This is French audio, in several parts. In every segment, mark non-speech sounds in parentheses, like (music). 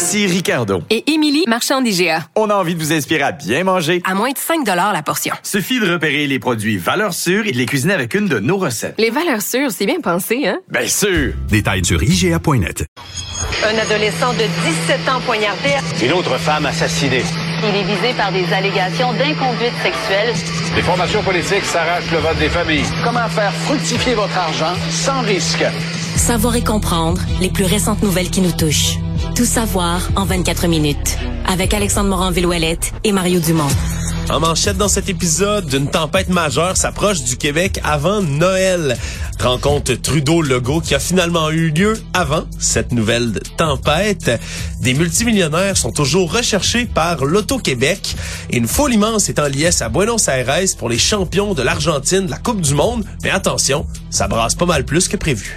Ici Ricardo. Et Émilie, marchand d'IGA. On a envie de vous inspirer à bien manger. À moins de 5 la portion. Suffit de repérer les produits valeurs sûres et de les cuisiner avec une de nos recettes. Les valeurs sûres, c'est bien pensé, hein? Bien sûr! Détails sur IGA.net. Un adolescent de 17 ans poignardé. Une autre femme assassinée. Il est visé par des allégations d'inconduite sexuelle. Les formations politiques s'arrachent le vote des familles. Comment faire fructifier votre argent sans risque? Savoir et comprendre les plus récentes nouvelles qui nous touchent. Tout savoir en 24 minutes. Avec Alexandre Morin-Villouellette et Mario Dumont. En manchette dans cet épisode, une tempête majeure s'approche du Québec avant Noël. Rencontre Trudeau-Legault qui a finalement eu lieu avant cette nouvelle tempête. Des multimillionnaires sont toujours recherchés par l'Auto-Québec. Une foule immense est en liesse à Buenos Aires pour les champions de l'Argentine de la Coupe du Monde. Mais attention, ça brasse pas mal plus que prévu.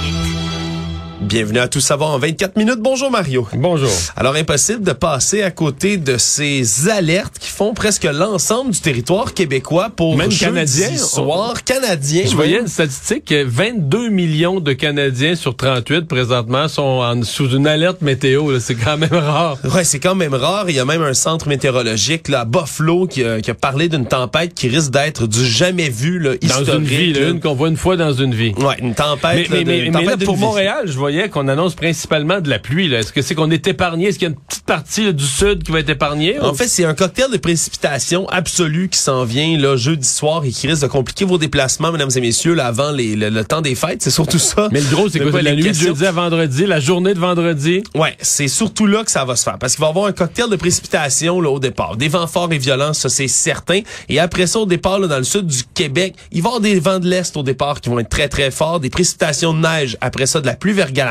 Bienvenue à Tout savoir en 24 minutes. Bonjour Mario. Bonjour. Alors impossible de passer à côté de ces alertes qui font presque l'ensemble du territoire québécois pour même canadien soir canadien. Je voyais une statistique que 22 millions de Canadiens sur 38 présentement sont en, sous une alerte météo. C'est quand même rare. Ouais, c'est quand même rare. Il y a même un centre météorologique là, à Buffalo qui a, qui a parlé d'une tempête qui risque d'être du jamais vu là, Dans historique. une vie, là, une qu'on voit une fois dans une vie. Ouais, une tempête. Mais, là, mais, de- mais, une mais tempête là, pour vie. Montréal, je voyais qu'on annonce principalement de la pluie. Est-ce que c'est qu'on est épargné? Est-ce qu'il y a une petite partie là, du sud qui va être épargnée? En fait, c'est un cocktail de précipitation absolue qui s'en vient là jeudi soir et qui risque de compliquer vos déplacements, mesdames et messieurs, là, avant les- le, le temps des fêtes. C'est surtout ça. mais le gros, c'est quoi? la nuit de jeudi à vendredi, la journée de vendredi? Ouais, c'est surtout là que ça va se faire parce qu'il va y avoir un cocktail de précipitation là, au départ. Des vents forts et violents, ça c'est certain. Et après ça, au départ, là, dans le sud du Québec, il va y avoir des vents de l'Est au départ qui vont être très très forts, des précipitations de neige, après ça de la pluie verglaçante,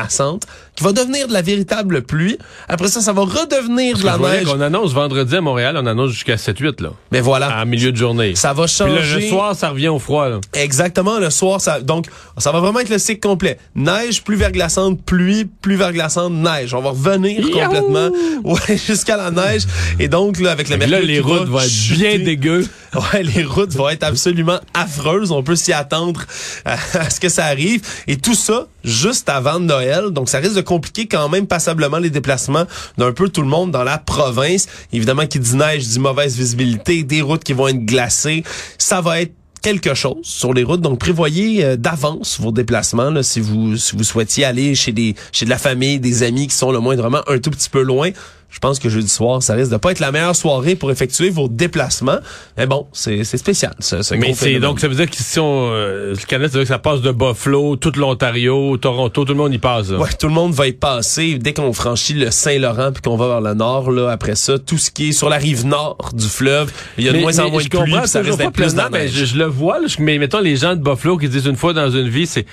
qui va devenir de la véritable pluie. Après ça, ça va redevenir de la neige. qu'on annonce vendredi à Montréal, on annonce jusqu'à 7-8, là. Mais voilà. À milieu de journée. Ça va Puis changer. le, le soir, ça revient au froid, là. Exactement, le soir, ça, donc, ça va vraiment être le cycle complet. Neige, pluie verglaçante, pluie, pluie verglaçante, neige. On va revenir complètement, (laughs) ouais, jusqu'à la neige. Et donc, là, avec le mercure là, les routes vont être bien dégueu. (laughs) Ouais, les routes vont être absolument affreuses. On peut s'y attendre à, à ce que ça arrive. Et tout ça, juste avant Noël. Donc, ça risque de compliquer quand même passablement les déplacements d'un peu tout le monde dans la province. Évidemment, qui dit neige, dit mauvaise visibilité, des routes qui vont être glacées. Ça va être quelque chose sur les routes. Donc, prévoyez euh, d'avance vos déplacements là, si vous si vous souhaitiez aller chez des chez de la famille, des amis qui sont le moindrement un tout petit peu loin. Je pense que jeudi soir, ça risque de pas être la meilleure soirée pour effectuer vos déplacements. Mais bon, c'est c'est spécial. Ce, ce Mais c'est donc ça veut dire que si on euh, le Canada, ça veut dire que ça passe de Buffalo, tout l'Ontario, Toronto, tout le monde y passe. là. Ouais, tout le monde va y passer dès qu'on franchit le Saint-Laurent puis qu'on va vers le nord. Là, après ça, tout ce qui est sur la rive nord du fleuve, il y a de Mais- moins en moins de pluie, ça risque d'être plus de mais je, je le vois, là, je- mais mettons les gens de Buffalo qui disent une fois dans une vie, c'est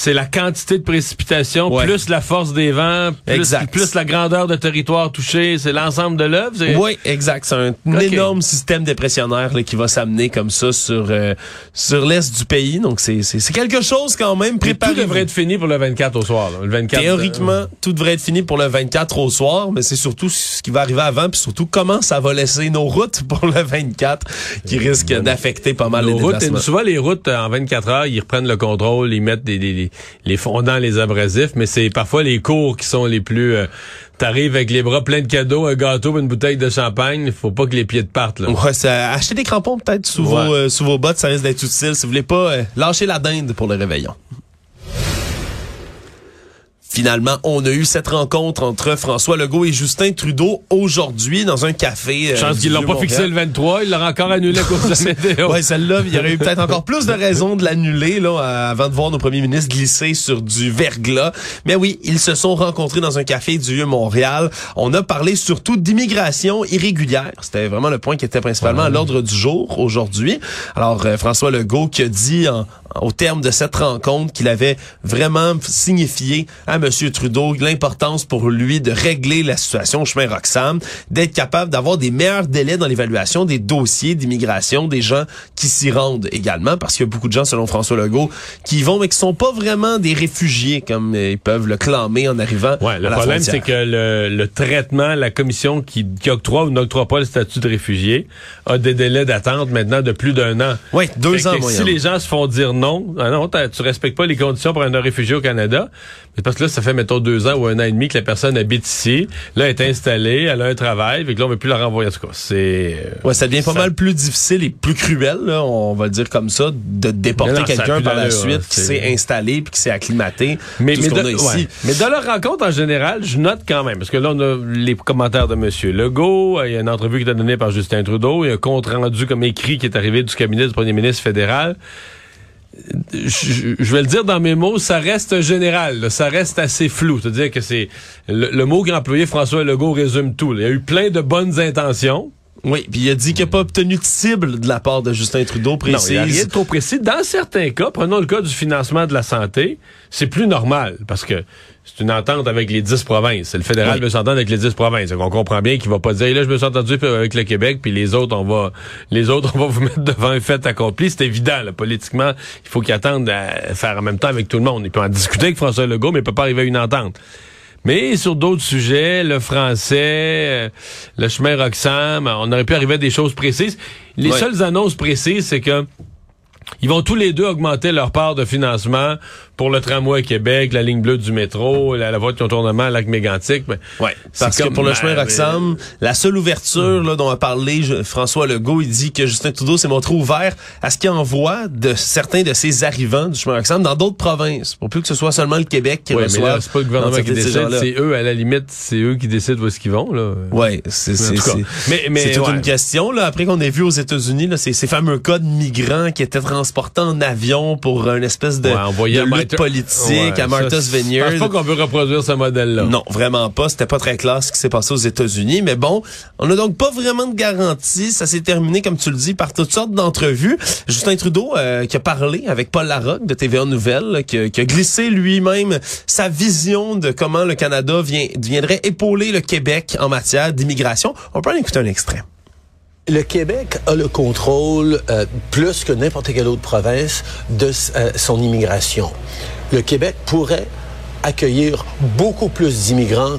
c'est la quantité de précipitation, Ouais. plus la force des vents, plus, Exact. plus la grandeur de territoire touché, c'est l'ensemble de l'œuvre. Oui, exact. C'est un énorme système dépressionnaire là, qui va s'amener comme ça sur euh, sur l'est du pays. Donc c'est c'est quelque chose quand même préparé. Tout devrait être fini pour le 24 au soir. là. Le 24. Théoriquement, tout devrait être fini pour le 24 au soir, mais c'est surtout ce qui va arriver avant, puis surtout comment ça va laisser nos routes pour le 24, qui risque d'affecter pas mal Nos les routes, souvent les routes euh, en 24 heures, ils reprennent le contrôle, ils mettent des, des- les fondants, les abrasifs, mais c'est parfois les cours qui sont les plus. euh, T'arrives avec les bras pleins de cadeaux, un gâteau, une bouteille de champagne, faut pas que les pieds te partent. Là. Ouais, ça, acheter des crampons peut-être sous, Ouais. vos, euh, sous vos bottes, ça risque d'être utile si vous voulez pas euh, lâcher la dinde pour le réveillon. Finalement, on a eu cette rencontre entre François Legault et Justin Trudeau aujourd'hui dans un café. euh, du qu'ils l'ont pas fixé le 23, ils l'ont encore annulé à cause de la (laughs) météo. Ouais, celle-là, il y aurait eu peut-être encore plus de raisons de l'annuler là euh, avant de voir nos premiers ministres glisser sur du verglas. Mais oui, ils se sont rencontrés dans un café du Vieux-Montréal. On a parlé surtout d'immigration irrégulière. C'était vraiment le point qui était principalement à l'ordre du jour aujourd'hui. Alors euh, François Legault qui a dit en- au terme de cette rencontre qu'il avait vraiment signifié à Monsieur Trudeau l'importance pour lui de régler la situation au chemin Roxham, d'être capable d'avoir des meilleurs délais dans l'évaluation des dossiers d'immigration des gens qui s'y rendent également, parce qu'il y a beaucoup de gens, selon François Legault, qui y vont mais qui sont pas vraiment des réfugiés comme ils peuvent le clamer en arrivant Ouais, le à problème, c'est que le, le traitement, la commission qui, qui octroie ou n'octroie pas le statut de réfugié a des délais d'attente maintenant de plus d'un an. Oui, deux Fait ans que. Si les gens se font dire non, ah non, tu respectes pas les conditions pour un réfugié au Canada, mais parce que là, ça fait, mettons, deux ans ou un an et demi que la personne habite ici, là, elle est installée, elle a un travail, fait que là, on veut plus la renvoyer. En tout cas, c'est... euh, Ouais, ça devient pas Ça- mal plus difficile et plus cruel, là, on va le dire comme ça, de déporter a quelqu'un par la suite hein, qui s'est installé puis qui s'est acclimaté. Mais, tout mais, de, a ici. ouais. mais dans leur rencontre en général, je note quand même, parce que là, on a les commentaires de M. Legault, il y a une entrevue qui est donnée par Justin Trudeau, il y a un compte rendu comme écrit qui est arrivé du cabinet du premier ministre fédéral. Je, je vais le dire dans mes mots, ça reste général, là, ça reste assez flou. C'est-à-dire que c'est le, le mot qu'a employé François Legault résume tout. là. Il y a eu plein de bonnes intentions. Oui, puis il a dit qu'il n'a pas obtenu de cible de la part de Justin Trudeau, Non, précise. il n'y a rien de trop précis. Dans certains cas, prenons le cas du financement de la santé, c'est plus normal parce que c'est une entente avec les dix provinces. Le fédéral Oui. veut s'entendre avec les dix provinces. Donc on comprend bien qu'il va pas dire là je me suis entendu avec le Québec puis les autres on va les autres (laughs) on va vous mettre devant un fait accompli. C'est évident là, politiquement, il faut qu'ils attendent à faire en même temps avec tout le monde. Il peut en discuter avec François Legault mais il peut pas arriver à une entente. Mais sur d'autres sujets, le français, euh, le chemin Roxham, on aurait pu arriver à des choses précises. Les seules annonces précises, c'est que ils vont tous les deux augmenter leur part de financement pour le tramway à Québec, la ligne bleue du métro, la, la voie de contournement à Lac-Mégantic. Ben, Ouais, parce que pour le chemin mais- Roxham, la seule ouverture là, dont a parlé je- François Legault, il dit que Justin Trudeau s'est montré ouvert à ce qu'il envoie de certains de ses arrivants du chemin Roxham dans d'autres provinces, pour plus que ce soit seulement le Québec qui Ouais, reçoive. c'est pas le gouvernement qui décide, c'est eux, à la limite, c'est eux qui décident où est-ce qu'ils vont, là. Ouais, c'est Mais, mais, c'est toute ouais. une question là. Après qu'on ait vu aux États-Unis là, ces, ces fameux cas de migrants qui étaient transportés en avion pour une espèce de, Ouais, de politique Ouais, à Martha's ça, Vineyard. Je pense pas qu'on veut reproduire ce modèle-là. Non, vraiment pas. C'était pas très clair ce qui s'est passé aux États-Unis. Mais bon, on n'a donc pas vraiment de garantie. Ça s'est terminé, comme tu le dis, par toutes sortes d'entrevues. Justin Trudeau, euh, qui a parlé avec Paul Larocque de TVA Nouvelles, là, qui, a- qui a glissé lui-même sa vision de comment le Canada vient, viendrait épauler le Québec en matière d'immigration. On peut en écouter un extrait. Le Québec a le contrôle, euh, plus que n'importe quelle autre province, de euh, son immigration. Le Québec pourrait accueillir beaucoup plus d'immigrants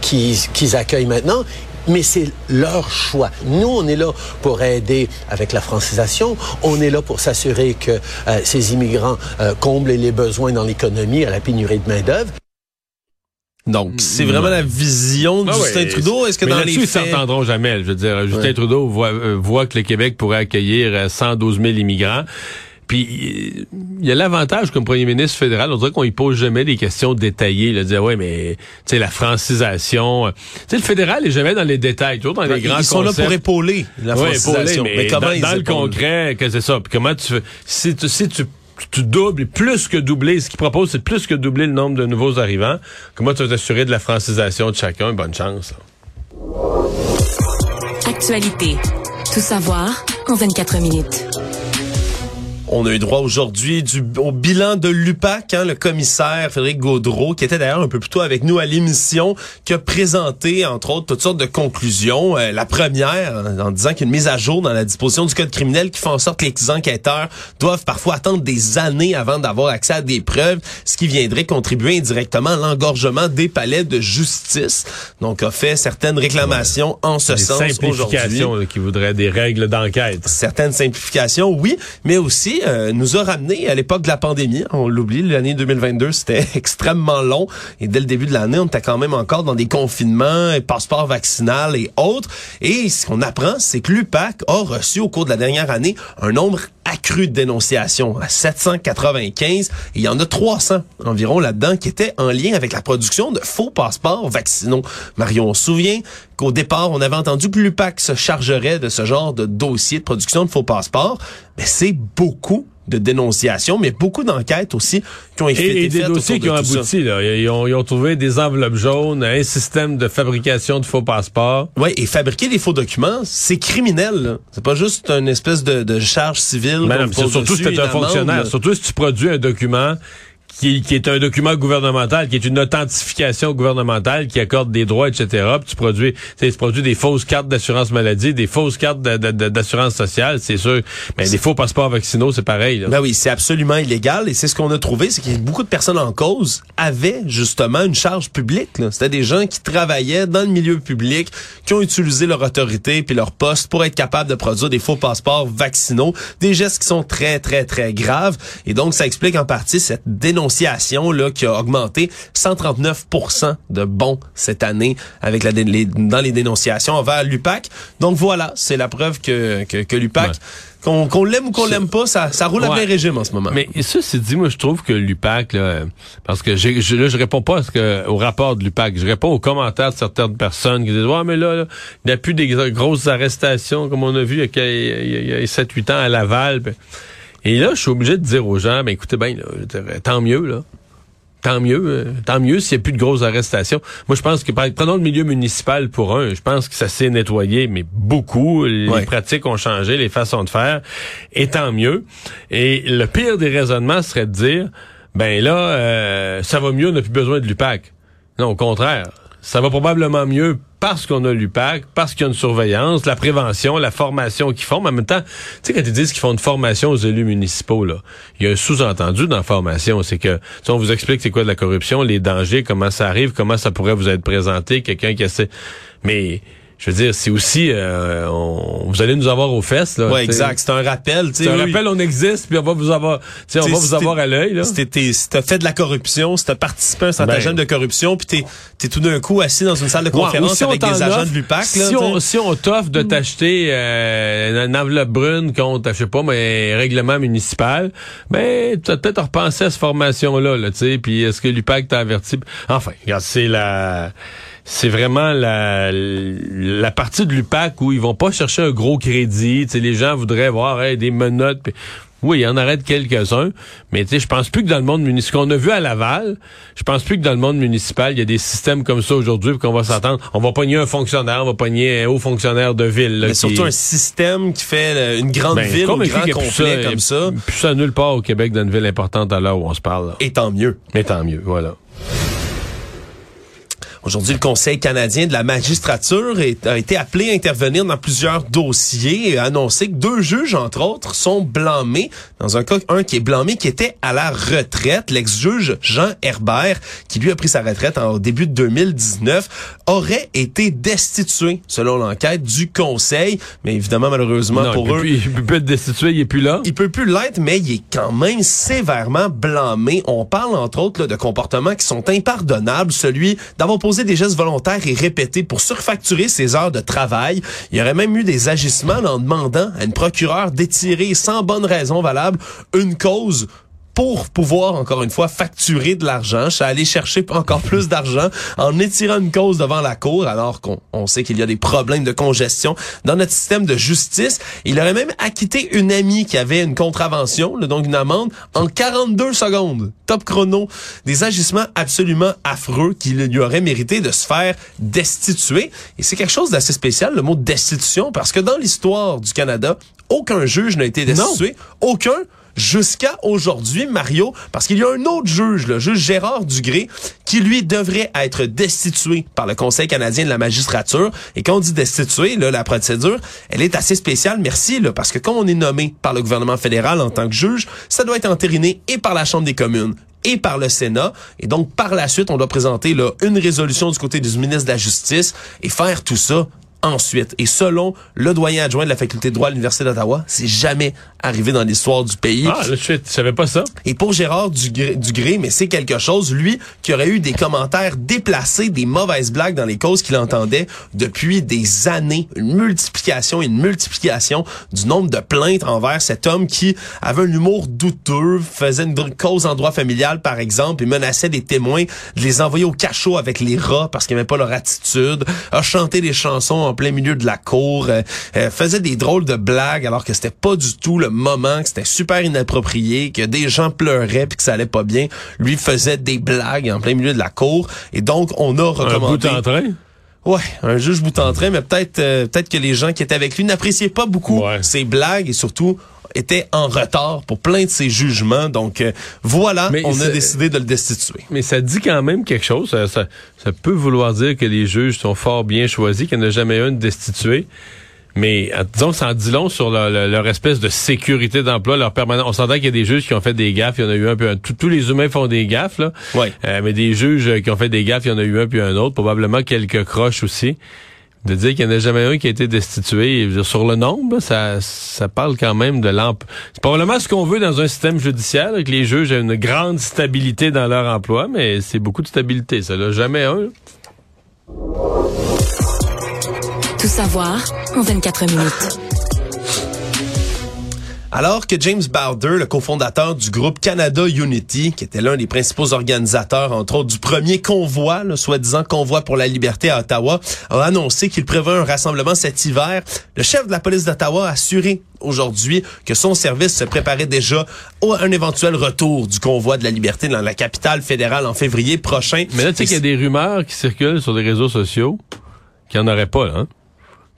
qu'ils qu'ils accueillent maintenant. Mais c'est leur choix. Nous, on est là pour aider avec la francisation. On est là pour s'assurer que euh, ces immigrants euh, comblent les besoins dans l'économie à la pénurie de main-d'œuvre. Donc, c'est vraiment la vision de Ah Justin ouais, Trudeau. Est-ce que mais dans les ils faits... s'entendront jamais. Je veux dire, Justin Ouais. Trudeau voit, euh, voit que le Québec pourrait accueillir euh, 112 000 immigrants. Puis euh, il y a l'avantage comme premier ministre fédéral, on dirait qu'on y pose jamais des questions détaillées, là, dire ouais mais tu sais la francisation, euh, tu sais le fédéral est jamais dans les détails, toujours dans les grands Ils sont là concepts. pour épauler la Ouais, francisation. épauler, mais, comment dans, ils dans le concret, que c'est ça. Puis comment tu si tu si tu tu doubles, plus que doubler, ce qu'il propose, c'est plus que doubler le nombre de nouveaux arrivants. Comment tu vas t'assurer de la francisation de chacun? Bonne chance. Actualité. Tout savoir en 24 minutes. On a eu droit aujourd'hui au bilan de l'UPAC, hein, le commissaire Frédéric Gaudreau, qui était d'ailleurs un peu plus tôt avec nous à l'émission, qui a présenté, entre autres, toutes sortes de conclusions. Euh, la première, en, en disant qu'il y a une mise à jour dans la disposition du code criminel qui fait en sorte que les enquêteurs doivent parfois attendre des années avant d'avoir accès à des preuves, ce qui viendrait contribuer indirectement à l'engorgement des palais de justice. Donc, a fait certaines réclamations en ce Des sens aujourd'hui simplifications là, qui voudraient des règles d'enquête. certaines simplifications, oui, mais aussi euh, nous a ramené à l'époque de la pandémie. On l'oublie, l'année 2022, c'était (laughs) extrêmement long. Et dès le début de l'année, on était quand même encore dans des confinements, et passeports vaccinal et autres. Et ce qu'on apprend, c'est que l'UPAC a reçu au cours de la dernière année un nombre accru de dénonciations à 795. Et il y en a 300 environ là-dedans qui étaient en lien avec la production de faux passeports vaccinaux. Marion, on se souvient qu'au départ, on avait entendu que l'UPAC se chargerait de ce genre de dossier de production de faux passeports. Mais c'est beaucoup de dénonciations, mais beaucoup d'enquêtes aussi qui ont été et, et des faites dossiers qui ont abouti. Là. Ils, ont, ils ont trouvé des enveloppes jaunes, un système de fabrication de faux passeports. Oui, et fabriquer des faux documents, c'est criminel. C'est pas juste une espèce de, de charge civile. Mais non, surtout si tu es un amende, fonctionnaire. Surtout si tu produis un document qui, qui est un document gouvernemental, qui est une authentification gouvernementale qui accorde des droits, etc. Puis tu produis, tu sais, tu produis des fausses cartes d'assurance maladie, des fausses cartes d'assurance sociale, c'est sûr. Mais des faux passeports vaccinaux, c'est pareil. Là. Ben oui, c'est absolument illégal et c'est ce qu'on a trouvé, c'est que beaucoup de personnes en cause avaient justement une charge publique. C'était des gens qui travaillaient dans le milieu public, qui ont utilisé leur autorité puis leur poste pour être capables de produire des faux passeports vaccinaux, des gestes qui sont très très très graves et donc ça explique en partie cette dénonciation là qui a augmenté 139% de bons cette année avec la les- dans les dénonciations envers l'UPAC. Donc voilà, c'est la preuve que que, que l'UPAC Ouais. qu'on l'aime ou qu'on l'aime pas, ça, ça roule à Ouais. plein régime en ce moment. Mais ça, c'est dit, moi, je trouve que l'UPAC, là, parce que j'ai- je, là, je réponds pas à ce que, au rapport de l'UPAC, je réponds aux commentaires de certaines personnes qui disent, ouais, mais là, là, il n'y a plus des grosses arrestations, comme on a vu il y a, a- y a 7-8 ans à Laval. Et là, je suis obligé de dire aux gens, ben écoutez bien, là, dirais, tant mieux, là. Tant mieux, euh, tant mieux s'il n'y a plus de grosses arrestations. Moi, je pense que, par- prenons le milieu municipal pour un, je pense que ça s'est nettoyé, mais beaucoup. Les Ouais. pratiques ont changé, les façons de faire, et tant mieux. Et le pire des raisonnements serait de dire, ben là, euh, ça va mieux, on n'a plus besoin de l'UPAC. Non, au contraire. Ça va probablement mieux parce qu'on a l'UPAC, parce qu'il y a une surveillance, la prévention, la formation qu'ils font. Mais en même temps, tu sais, quand ils disent qu'ils font une formation aux élus municipaux, là, il y a un sous-entendu dans la formation. C'est que, si on vous explique c'est quoi de la corruption, les dangers, comment ça arrive, comment ça pourrait vous être présenté, quelqu'un qui essaie. Mais, je veux dire, c'est aussi, euh, on- vous allez nous avoir aux fesses, là. ouais, exact. C'est un rappel. tu sais, C'est un rappel, on existe, puis on va vous avoir, tu sais, on va si vous avoir à l'œil. Si t'as fait de la corruption, si t'as participé à un stratagème Ben. de corruption, puis t'es es tout d'un coup assis dans une salle de Ouais, conférence si avec des agents offre, de l'UPAC, si là, on, si on t'offre de t'acheter euh, une enveloppe brune contre, je sais pas, mais un règlement municipal, ben t'as peut-être repensé à cette formation-là, là, tu sais, puis est-ce que l'UPAC t'a averti? Enfin, regarde, c'est la... C'est vraiment la, la partie de l'UPAC où ils vont pas chercher un gros crédit. Les gens voudraient voir hey, des menottes. Oui, il y en arrête quelques-uns, mais je pense plus que dans le monde municipal, qu'on a vu à Laval, je pense plus que dans le monde municipal, il y a des systèmes comme ça aujourd'hui, qu'on va s'attendre, on va pogner un fonctionnaire, on va pogner un haut fonctionnaire de ville. Là, Mais qui- surtout un système qui fait euh, une grande Ben, ville convaincu grand plus complet ça, comme ça. Plus ça nulle part au Québec dans une ville importante à l'heure où on se parle. là. Et tant mieux. Mais tant mieux, voilà. Aujourd'hui, le Conseil canadien de la magistrature est- a été appelé à intervenir dans plusieurs dossiers et a annoncé que deux juges, entre autres, sont blâmés. Dans un cas, un qui est blâmé, qui était à la retraite. L'ex-juge Jean Herbert, qui lui a pris sa retraite en, au début de 2019, aurait été destitué, selon l'enquête, du Conseil. Mais évidemment, malheureusement Non, pour il peut eux, plus- il peut plus être destitué, il est plus là. il peut plus l'être, mais il est quand même sévèrement blâmé. On parle entre autres là, de comportements qui sont impardonnables, celui d'avoir posé des gestes volontaires et répétés pour surfacturer ses heures de travail. Il y aurait même eu des agissements en demandant à une procureure d'étirer sans bonne raison valable une cause pour pouvoir, encore une fois, facturer de l'argent, je suis allé chercher encore plus d'argent en étirant une cause devant la cour, alors qu'on on sait qu'il y a des problèmes de congestion dans notre système de justice. Il aurait même acquitté une amie qui avait une contravention, là, donc une amende, en 42 secondes. Top chrono. Des agissements absolument affreux qui lui auraient mérité de se faire destituer. Et c'est quelque chose d'assez spécial, le mot destitution, parce que dans l'histoire du Canada, aucun juge n'a été destitué. Aucun jusqu'à aujourd'hui, Mario, parce qu'il y a un autre juge, le juge Gérard Dugré, qui lui devrait être destitué par le Conseil canadien de la magistrature. Et quand on dit destitué, là, la procédure, elle est assez spéciale, merci, là, parce que quand on est nommé par le gouvernement fédéral en tant que juge, ça doit être entériné et par la Chambre des communes et par le Sénat. Et donc, par la suite, on doit présenter une résolution du côté du ministre de la Justice et faire tout ça ensuite. Et selon le doyen adjoint de la faculté de droit à l'Université d'Ottawa, c'est jamais arrivé dans l'histoire du pays. Ah, là, je savais pas ça? Et pour Gérard Dugré, Dugré mais c'est quelque chose, lui, qui aurait eu des commentaires déplacés, des mauvaises blagues dans les causes qu'il entendait depuis des années. Une multiplication et une multiplication du nombre de plaintes envers cet homme qui avait un humour douteux, faisait une cause en droit familial, par exemple, et menaçait des témoins de les envoyer au cachot avec les rats parce qu'ils n'aimaient pas leur attitude, a chanté des chansons en plein milieu de la cour, euh, euh, faisait des drôles de blagues alors que c'était pas du tout le moment, que c'était super inapproprié, que des gens pleuraient puis que ça allait pas bien. Lui faisait des blagues en plein milieu de la cour et donc on a recommandé. Un bout en train? Ouais, un juge bout en train, mais peut-être euh, peut-être que les gens qui étaient avec lui n'appréciaient pas beaucoup Ouais. ses blagues et surtout étaient en retard pour plein de ses jugements. Donc euh, voilà, Mais on a décidé de le destituer. Mais ça dit quand même quelque chose. Ça, ça, ça peut vouloir dire que les juges sont fort bien choisis, qu'il n'y en a jamais un de destitué. Mais euh, disons que ça en dit long sur leur, espèce de sécurité d'emploi, leur permanence. On s'entend qu'il y a des juges qui ont fait des gaffes. Il y en a eu un puis un. Tous- Tous les humains font des gaffes, là. Ouais. Euh, mais des juges qui ont fait des gaffes, il y en a eu un puis un autre. Probablement quelques croches aussi. De dire qu'il n'y en a jamais un qui a été destitué, sur le nombre, ça, ça parle quand même de l'emploi. C'est probablement ce qu'on veut dans un système judiciaire, que les juges aient une grande stabilité dans leur emploi, mais c'est beaucoup de stabilité. Ça n'a jamais un. Tout savoir en 24 minutes. Alors que James Bowder, le cofondateur du groupe Canada Unity, qui était l'un des principaux organisateurs, entre autres, du premier convoi, le soi-disant convoi pour la liberté à Ottawa, a annoncé qu'il prévoit un rassemblement cet hiver, le chef de la police d'Ottawa a assuré aujourd'hui que son service se préparait déjà à un éventuel retour du convoi de la liberté dans la capitale fédérale en février prochain. Mais là, tu sais qu'il y a des rumeurs qui circulent sur les réseaux sociaux qu'il n'y en aurait pas, hein?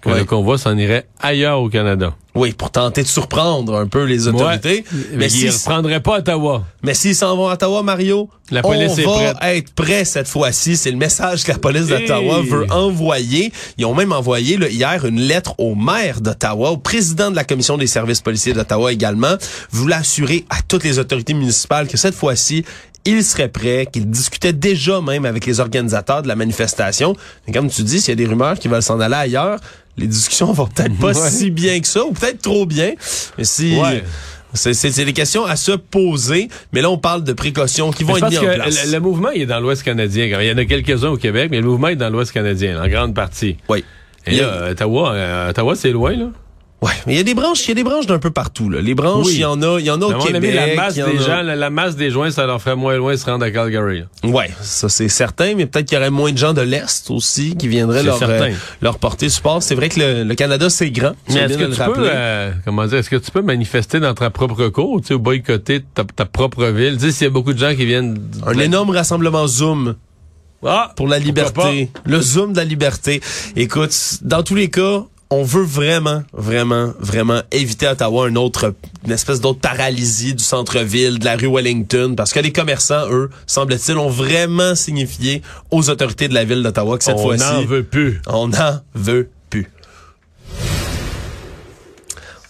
Que le convoi s'en irait ailleurs au Canada. Oui, pour tenter de surprendre un peu les autorités. Mais Mais ils ne reprendraient pas Ottawa. Mais s'ils s'en vont à Ottawa, Mario, La police on est va prête. être prêt cette fois-ci. C'est le message que la police d'Ottawa Hey. veut envoyer. Ils ont même envoyé là, hier une lettre au maire d'Ottawa, au président de la commission des services policiers d'Ottawa également, voulant assurer à toutes les autorités municipales que cette fois-ci, il serait prêt, qu'il discutait déjà même avec les organisateurs de la manifestation. Mais comme tu dis, s'il y a des rumeurs qui veulent s'en aller ailleurs, les discussions vont peut-être pas (laughs) Ouais. si bien que ça, ou peut-être trop bien. Mais si... Ouais. C'est, c'est, c'est des questions à se poser, mais là, on parle de précautions qui vont être mises en place. le, le mouvement, il est dans l'Ouest canadien. Il y en a quelques-uns au Québec, mais le mouvement est dans l'Ouest canadien, en grande partie. Oui. Et là, Ottawa, euh, Ottawa, c'est loin, là. Ouais, mais il y a des branches, il y a des branches d'un peu partout. Là. Les branches, Oui. il y en a, il y en a au Québec. avis, la masse des a- gens, la, la masse des joints, ça leur ferait moins loin de se rendre à Calgary. là. Ouais, ça c'est certain, mais peut-être qu'il y aurait moins de gens de l'Est aussi qui viendraient leur, euh, leur porter support. C'est vrai que le, le Canada, c'est grand. Mais est-ce que tu peux, euh, comment dire, est-ce que tu peux manifester dans ta propre cour, tu sais, ou boycotter ta, ta propre ville? Tu sais, s'il y a beaucoup de gens qui viennent... Un énorme rassemblement Zoom Ah! pour la liberté. Le Zoom de la liberté. Écoute, dans tous les cas, on veut vraiment, vraiment, vraiment éviter à Ottawa une autre, une espèce d'autre paralysie du centre-ville, de la rue Wellington, parce que les commerçants, eux, semble-t-il, ont vraiment signifié aux autorités de la ville d'Ottawa que cette On fois-ci, n'en veut plus. on n'en veut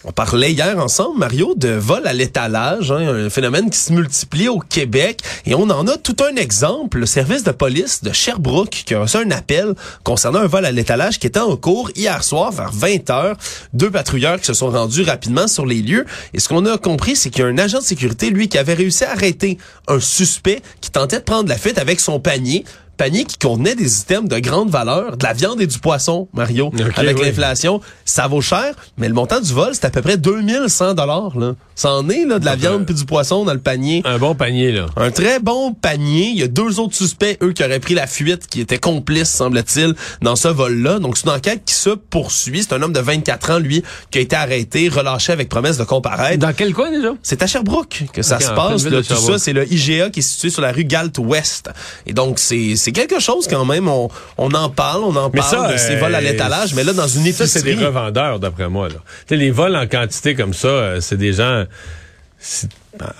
On parlait hier ensemble, Mario, de vol à l'étalage, hein, un phénomène qui se multiplie au Québec. Et on en a tout un exemple. Le service de police de Sherbrooke qui a reçu un appel concernant un vol à l'étalage qui était en cours hier soir vers 20 heures. Deux patrouilleurs qui se sont rendus rapidement sur les lieux. Et ce qu'on a compris, c'est qu'il y a un agent de sécurité, lui, qui avait réussi à arrêter un suspect qui tentait de prendre la fuite avec son panier panier qui contenait des items de grande valeur, de la viande et du poisson, Mario. Ok, Avec oui. l'inflation, ça vaut cher, mais le montant du vol, c'est à peu près 2100 dollars là. Ça en est là de la viande puis du poisson dans le panier. Un bon panier, là. Un très bon panier. Il y a deux autres suspects, eux, qui auraient pris la fuite, qui étaient complices, semble-t-il, dans ce vol-là. Donc, c'est une enquête qui se poursuit. C'est un homme de 24 ans, lui, qui a été arrêté, relâché avec promesse de comparaître. Dans quel coin, déjà? C'est à Sherbrooke que ça Ok, se passe. Là, tout ça, c'est le IGA qui est situé sur la rue Galt-Ouest. Et donc, c'est c'est quelque chose quand même. On, on en parle, on en Mais parle ça, de ces euh, vols à l'étalage, mais là, dans une Ça, c'est épicerie... des revendeurs, d'après moi. Là. Les vols en quantité comme ça, euh, c'est des gens...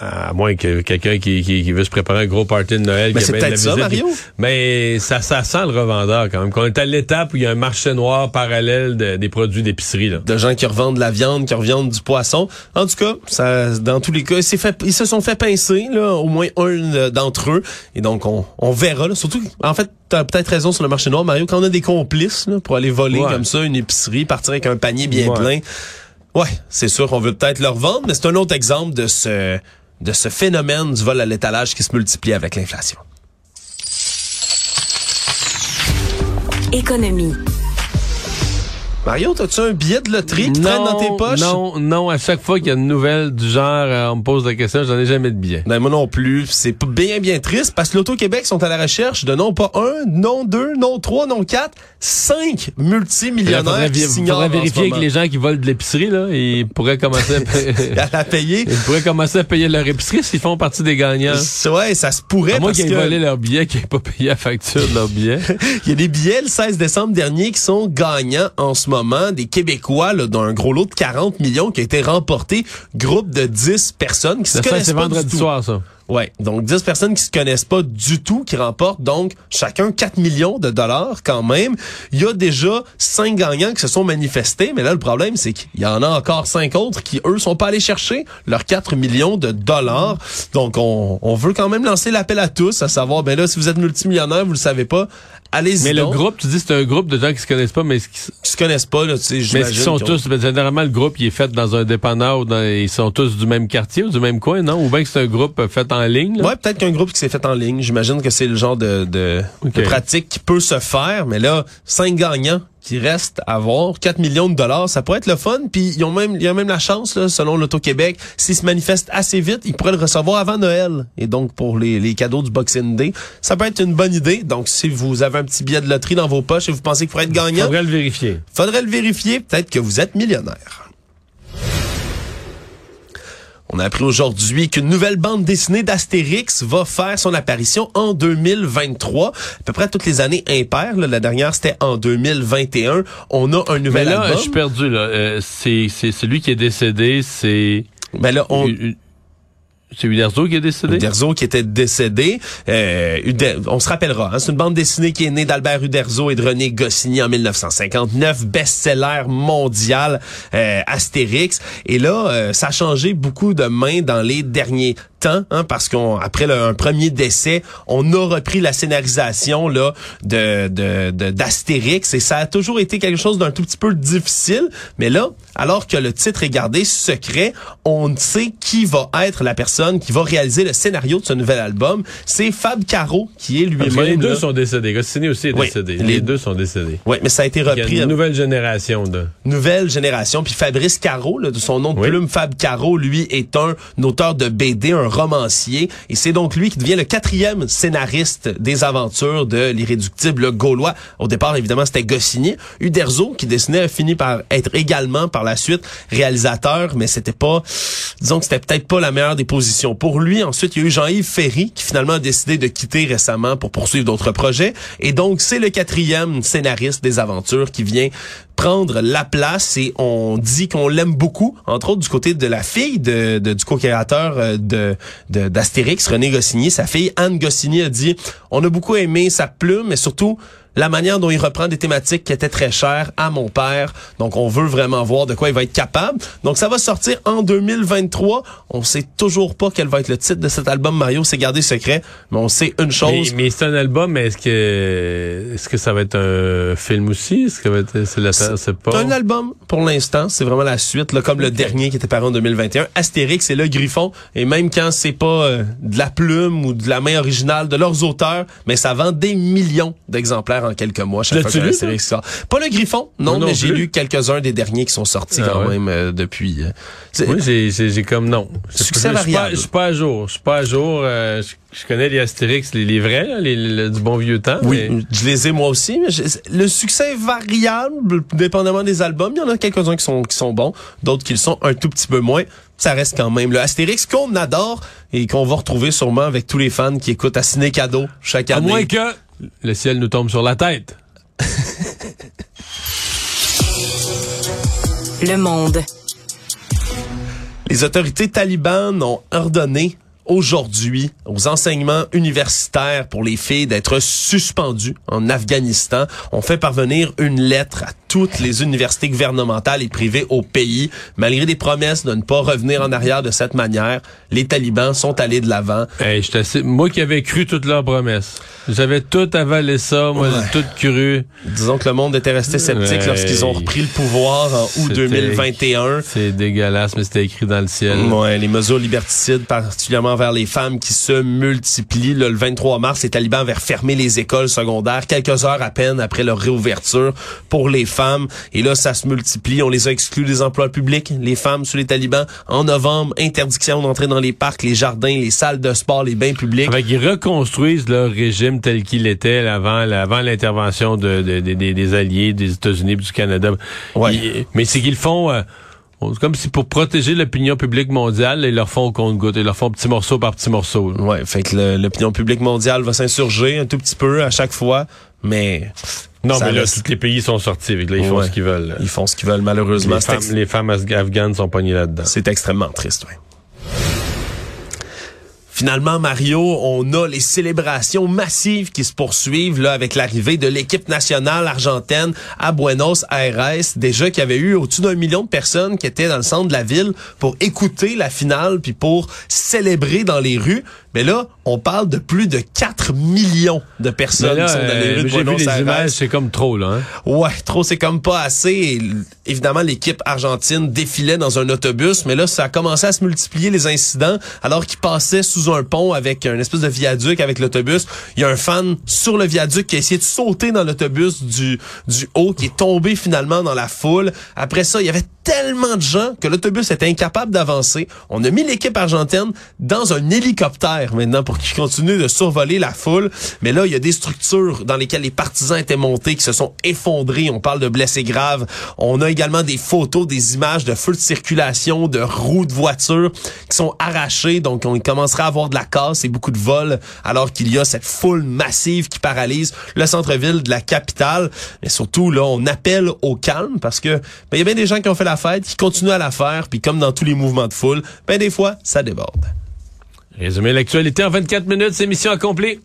à moins que quelqu'un qui, qui, qui veut se préparer un gros party de Noël. Mais c'est peut-être ça, Mario? Mais ça, ça sent le revendeur quand même. Qu'on est à l'étape où il y a un marché noir parallèle de- des produits d'épicerie. de gens qui revendent de la viande, qui revendent du poisson. En tout cas, ça, dans tous les cas, fait, ils se sont fait pincer, là, au moins un euh, d'entre eux. Et donc, on, on verra. Là. Surtout, en fait, t'as peut-être raison sur le marché noir, Mario, quand on a des complices là, pour aller voler Ouais. comme ça une épicerie, partir avec un panier bien Ouais. plein. Ouais, c'est sûr qu'on veut peut-être le revendre, mais c'est un autre exemple de ce, de ce phénomène du vol à l'étalage qui se multiplie avec l'inflation. Économie. Mario, as-tu un billet de loterie qui traîne dans tes poches? Non, non. À chaque fois qu'il y a une nouvelle du genre, euh, on me pose la question, j'en ai jamais de billets. Ben, moi non plus. C'est bien, bien triste parce que l'Auto-Québec sont à la recherche de non pas un, non deux, non trois, non quatre, cinq Il multimillionnaires faudrait, qui faudrait vérifier que les gens qui volent de l'épicerie, là, ils pourraient commencer à, (laughs) à la payer. ils pourraient commencer à payer leur épicerie s'ils font partie des gagnants. Ouais, ça se pourrait À moins qu'ils aient volé leur billet, qu'ils n'aient pas payé la facture de leur billet. (laughs) il y a des billets le 16 décembre dernier qui sont gagnants en ce moment, des Québécois là, d'un gros lot de 40 millions qui a été remporté, groupe de 10 personnes qui se Ça, connaissent c'est pas vendredi du tout. soir, ça. Ouais, donc 10 personnes qui se connaissent pas du tout, qui remportent donc chacun 4 millions de dollars quand même. Il y a déjà 5 gagnants qui se sont manifestés, mais là le problème c'est qu'il y en a encore 5 autres qui eux sont pas allés chercher leurs 4 millions de dollars. Donc on, on veut quand même lancer l'appel à tous, à savoir ben là si vous êtes multimillionnaire, vous le savez pas, allez-y Mais le groupe, tu dis c'est un groupe de gens qui se connaissent pas, mais qui se connaissent pas là, tu sais, mais qu'ils sont tous, ben, généralement, le groupe, il est fait dans un dépanneur ou dans, ils sont tous du même quartier ou du même coin, non? Ou bien que c'est un groupe fait en ligne, là? Ouais, peut-être qu'un groupe qui s'est fait en ligne. J'imagine que c'est le genre de, de, Ok. de pratique qui peut se faire. Mais là, cinq gagnants qui restent à voir, 4 millions de dollars, ça pourrait être le fun. Puis ils ont même, il y a même la chance, là, selon l'Auto-Québec, s'ils se manifestent assez vite, ils pourraient le recevoir avant Noël. Et donc, pour les, les cadeaux du Boxing Day, ça peut être une bonne idée. Donc, si vous avez un petit billet de loterie dans vos poches et vous pensez qu'il pourrait être gagnant, Faudrait le vérifier. faudrait le vérifier. Peut-être que vous êtes millionnaire. On a appris aujourd'hui qu'une nouvelle bande dessinée d'Astérix va faire son apparition en 2023. À peu près toutes les années impaires. là. La dernière, c'était en 2021. On a un Mais nouvel là, album. je suis perdu, là. Euh, c'est, c'est celui qui est décédé, c'est... Ben là, on... C'est Uderzo qui est décédé? Uderzo qui était décédé. Euh, on se rappellera, hein, c'est une bande dessinée qui est née d'Albert Uderzo et de René Goscinny en 1959, best-seller mondial euh, Astérix. Et là, euh, ça a changé beaucoup de mains dans les derniers temps, hein, parce qu'on après le- un premier décès, on a repris la scénarisation là de de- de- d'Astérix et ça a toujours été quelque chose d'un tout petit peu difficile. Mais là, alors que le titre est gardé secret, on sait qui va être la personne qui va réaliser le scénario de ce nouvel album. C'est Fab Caro qui est lui-même. les deux là- sont décédés. Goscinny aussi est Oui, décédé. les- Les, deux sont décédés. Ouais, mais ça a été Il y a repris. une nouvelle génération de... nouvelle génération. Puis Fabrice Caro, là, de son nom de Oui. plume, Fab Caro, lui, est un auteur de BD, un romancier. Et c'est donc lui qui devient le quatrième scénariste des aventures de l'irréductible gaulois. Au départ, évidemment, c'était Goscinny. Uderzo, qui dessinait, a fini par être également, par la suite, réalisateur, mais c'était pas, disons que c'était peut-être pas la meilleure des positions. Pour lui, ensuite, il y a eu Jean-Yves Ferry, qui finalement a décidé de quitter récemment pour poursuivre d'autres projets. Et donc, c'est le quatrième scénariste des aventures qui vient prendre la place et on dit qu'on l'aime beaucoup, entre autres du côté de la fille de, du co-créateur euh, de- d'Astérix, René Goscinny, sa fille Anne Goscinny a dit on a beaucoup aimé sa plume, mais surtout la manière dont il reprend des thématiques qui étaient très chères à mon père. Donc, on veut vraiment voir de quoi il va être capable. Donc, ça va sortir en 2023. On sait toujours pas quel va être le titre de cet album. Mario, c'est gardé secret. Mais on sait une chose. mais c'est un album, mais est-ce que est-ce que ça va être un film aussi? Est-ce que ça va être c'est la c'est pas un album pour l'instant, c'est vraiment la suite, là, comme le dernier qui était paru en 2021. Astérix et le Griffon, et même quand c'est pas euh, de la plume ou de la main originale de leurs auteurs, mais ça vend des millions d'exemplaires en quelques mois. Chaque fois qu'un lu, Astérix sort. Pas le Griffon, non, non mais j'ai plus. lu quelques-uns des derniers qui sont sortis Ah quand ouais? même euh, depuis. euh, Oui, j'ai, comme non. Succès pas- variable. Je suis pas à jour. Je suis pas à jour. euh, je, connais les Astérix, les, les vrais, là, les, les- du bon vieux temps. Oui, mais- je les ai moi aussi. Mais je- le succès est variable, dépendamment des albums. Il y en a quelques-uns qui sont qui sont bons, d'autres qui le sont un tout petit peu moins. Ça reste quand même le Astérix qu'on adore et qu'on va retrouver sûrement avec tous les fans qui écoutent à Ciné Cadeau chaque À année. moins que le ciel nous tombe sur la tête. (laughs) Le monde. Les autorités talibanes ont ordonné aujourd'hui aux enseignements universitaires pour les filles d'être suspendues en Afghanistan. On fait parvenir une lettre à toutes les universités gouvernementales et privées au pays. Malgré des promesses de ne pas revenir en arrière de cette manière, les talibans sont allés de l'avant. Hey, moi qui avais cru toutes leurs promesses. J'avais tout avalé ça, moi, Ouais. tout cru. Disons que le monde était resté sceptique Ouais. lorsqu'ils ont repris le pouvoir en août C'était- 2021. C'est dégueulasse, mais c'était écrit dans le ciel. Ouais, les mesures liberticides, particulièrement vers les femmes qui se multiplient. Le 23 mars, les talibans avaient refermé les écoles secondaires quelques heures à peine après leur réouverture pour les femmes. Et là, ça se multiplie. On les a exclus des emplois publics, les femmes sous les talibans. En novembre, interdiction d'entrer dans les parcs, les jardins, les salles de sport, les bains publics. Fait qu'ils reconstruisent leur régime tel qu'il était avant, là, avant l'intervention de, de- de- des- alliés des États-Unis et du Canada. Ouais. Ils- mais c'est qu'ils font euh, comme si pour protéger l'opinion publique mondiale, ils leur font au compte-goutte. Ils leur font petit morceau par petit morceau. Ouais, fait que l'opinion publique mondiale va s'insurger un tout petit peu à chaque fois, mais Non, ça mais là, reste- tous les pays sont sortis. Là, ils font Ouais. ce qu'ils veulent. ils font ce qu'ils veulent malheureusement. Les femmes, ex- les femmes afg- afghanes sont pognées là-dedans. C'est extrêmement triste, oui. Finalement, Mario, on a les célébrations massives qui se poursuivent là avec l'arrivée de l'équipe nationale argentine à Buenos Aires. Déjà qu'il y avait eu au-dessus d'un million de personnes qui étaient dans le centre de la ville pour écouter la finale puis pour célébrer dans les rues. Mais là, on parle de plus de 4 millions de personnes là, qui sont dans les euh, rues de Buenos les Aires. images, c'est comme trop, là. Hein? Ouais, trop, c'est comme pas assez. Et évidemment, l'équipe argentine défilait dans un autobus, mais là, ça a commencé à se multiplier les incidents alors qu'ils passaient sous un pont avec un espèce de viaduc avec l'autobus. Il y a un fan sur le viaduc qui a essayé de sauter dans l'autobus du, du haut, qui est tombé finalement dans la foule. Après ça, il y avait tellement de gens que l'autobus était incapable d'avancer. On a mis l'équipe argentine dans un hélicoptère maintenant pour qu'il continue de survoler la foule. Mais là, il y a des structures dans lesquelles les partisans étaient montés qui se sont effondrés. On parle de blessés graves. On a également des photos, des images de feux de circulation, de roues de voitures qui sont arrachées. Donc, on commencera à avoir de la casse et beaucoup de vols alors qu'il y a cette foule massive qui paralyse le centre-ville de la capitale. Mais surtout, là, on appelle au calme parce que ben, il y a bien des gens qui ont fait la qui continuent à la faire, puis comme dans tous les mouvements de foule, ben des fois, ça déborde. Résumer l'actualité en 24 minutes, c'est mission accomplie.